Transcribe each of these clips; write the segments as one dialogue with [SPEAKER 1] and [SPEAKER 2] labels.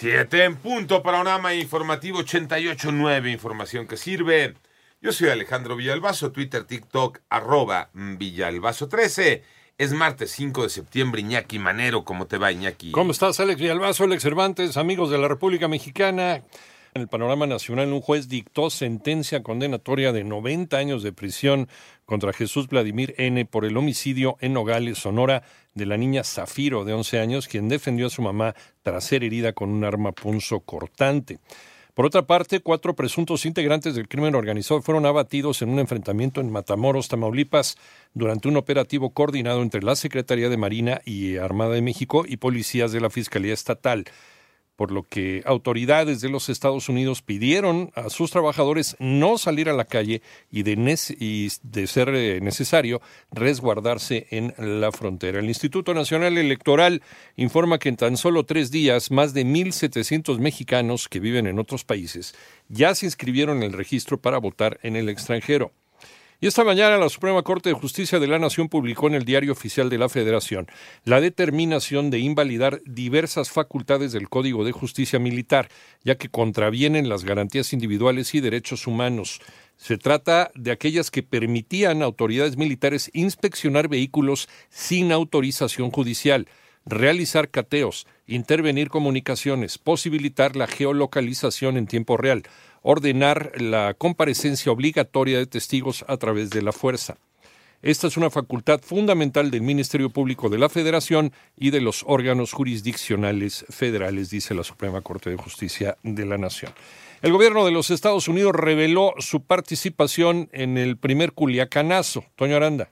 [SPEAKER 1] Siete en punto, panorama informativo 88.9, información que sirve. Yo soy Alejandro Villalbazo, Twitter, TikTok, arroba Villalbazo13. Es martes 5 de septiembre, Iñaki Manero, ¿cómo te va Iñaki?
[SPEAKER 2] ¿Cómo estás, Alex Villalbazo, Alex Cervantes, amigos de la República Mexicana? En el panorama nacional, un juez dictó sentencia condenatoria de 90 años de prisión contra Jesús Vladimir N. por el homicidio en Nogales, Sonora, de la niña Zafiro, de 11 años, quien defendió a su mamá tras ser herida con un arma punzo cortante. Por otra parte, cuatro presuntos integrantes del crimen organizado fueron abatidos en un enfrentamiento en Matamoros, Tamaulipas, durante un operativo coordinado entre la Secretaría de Marina y Armada de México y policías de la Fiscalía Estatal por lo que autoridades de los Estados Unidos pidieron a sus trabajadores no salir a la calle y de, ser eh, necesario resguardarse en la frontera. El Instituto Nacional Electoral informa que en tan solo tres días más de 1.700 mexicanos que viven en otros países ya se inscribieron en el registro para votar en el extranjero. Y esta mañana la Suprema Corte de Justicia de la Nación publicó en el Diario Oficial de la Federación la determinación de invalidar diversas facultades del Código de Justicia Militar, ya que contravienen las garantías individuales y derechos humanos. Se trata de aquellas que permitían a autoridades militares inspeccionar vehículos sin autorización judicial, realizar cateos, intervenir comunicaciones, posibilitar la geolocalización en tiempo real, ordenar la comparecencia obligatoria de testigos a través de la fuerza. Esta es una facultad fundamental del Ministerio Público de la Federación y de los órganos jurisdiccionales federales, dice la Suprema Corte de Justicia de la Nación. El gobierno de los Estados Unidos reveló su participación en el primer Culiacanazo. Toño Aranda.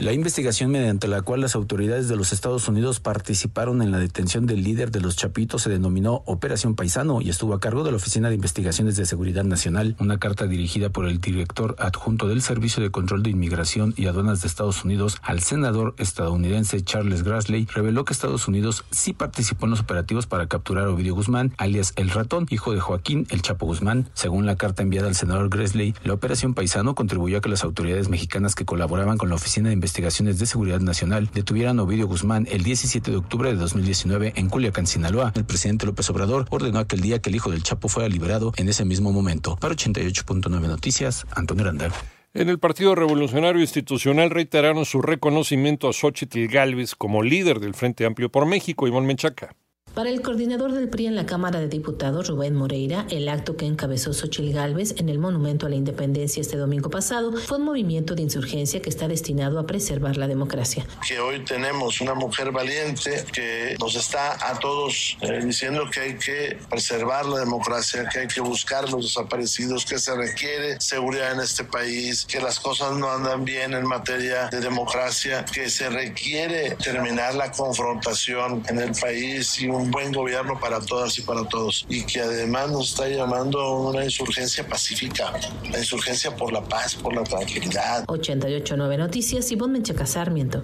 [SPEAKER 3] La investigación mediante la cual las autoridades de los Estados Unidos participaron en la detención del líder de los Chapitos se denominó Operación Paisano y estuvo a cargo de la Oficina de Investigaciones de Seguridad Nacional. Una carta dirigida por el director adjunto del Servicio de Control de Inmigración y Aduanas de Estados Unidos al senador estadounidense Charles Grassley reveló que Estados Unidos sí participó en los operativos para capturar a Ovidio Guzmán, alias El Ratón, hijo de Joaquín El Chapo Guzmán. Según la carta enviada al senador Grassley, la Operación Paisano contribuyó a que las autoridades mexicanas que colaboraban con la Oficina de Investigaciones de Seguridad Nacional detuvieran a Ovidio Guzmán el 17 de octubre de 2019 en Culiacán, Sinaloa. El presidente López Obrador ordenó aquel día que el hijo del Chapo fuera liberado en ese mismo momento. Para 88.9 Noticias, Antonio Randall.
[SPEAKER 2] En el Partido Revolucionario Institucional reiteraron su reconocimiento a Xochitl Gálvez como líder del Frente Amplio por México, Iván Menchaca.
[SPEAKER 4] Para el coordinador del PRI en la Cámara de Diputados, Rubén Moreira, el acto que encabezó Xochil Gálvez en el Monumento a la Independencia este domingo pasado fue un movimiento de insurgencia que está destinado a preservar la democracia.
[SPEAKER 5] Que hoy tenemos una mujer valiente que nos está a todos eh, diciendo que hay que preservar la democracia, que hay que buscar los desaparecidos, que se requiere seguridad en este país, que las cosas no andan bien en materia de democracia, que se requiere terminar la confrontación en el país y un un buen gobierno para todas y para todos y que además nos está llamando a una insurgencia pacífica, la insurgencia por la paz, por la tranquilidad.
[SPEAKER 4] 889 Noticias, y Menchaca Sarmiento.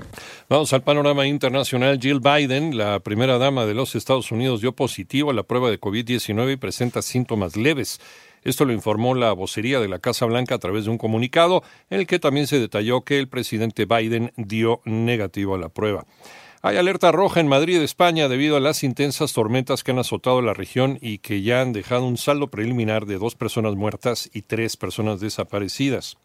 [SPEAKER 2] Vamos al panorama internacional. Jill Biden, la primera dama de los Estados Unidos, dio positivo a la prueba de COVID-19 y presenta síntomas leves. Esto lo informó la vocería de la Casa Blanca a través de un comunicado en el que también se detalló que el presidente Biden dio negativo a la prueba. Hay alerta roja en Madrid, España, debido a las intensas tormentas que han azotado la región y que ya han dejado un saldo preliminar de dos personas muertas y tres personas desaparecidas.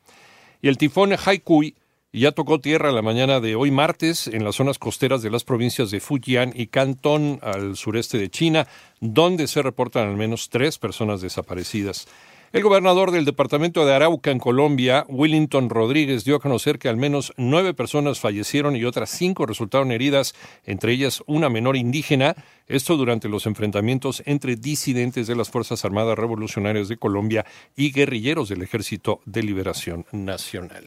[SPEAKER 2] Y el tifón Haikui ya tocó tierra la mañana de hoy martes en las zonas costeras de las provincias de Fujian y Cantón al sureste de China, donde se reportan al menos tres personas desaparecidas. El gobernador del departamento de Arauca en Colombia, Willington Rodríguez, dio a conocer que al menos nueve personas fallecieron y otras cinco resultaron heridas, entre ellas una menor indígena, esto durante los enfrentamientos entre disidentes de las Fuerzas Armadas Revolucionarias de Colombia y guerrilleros del Ejército de Liberación Nacional.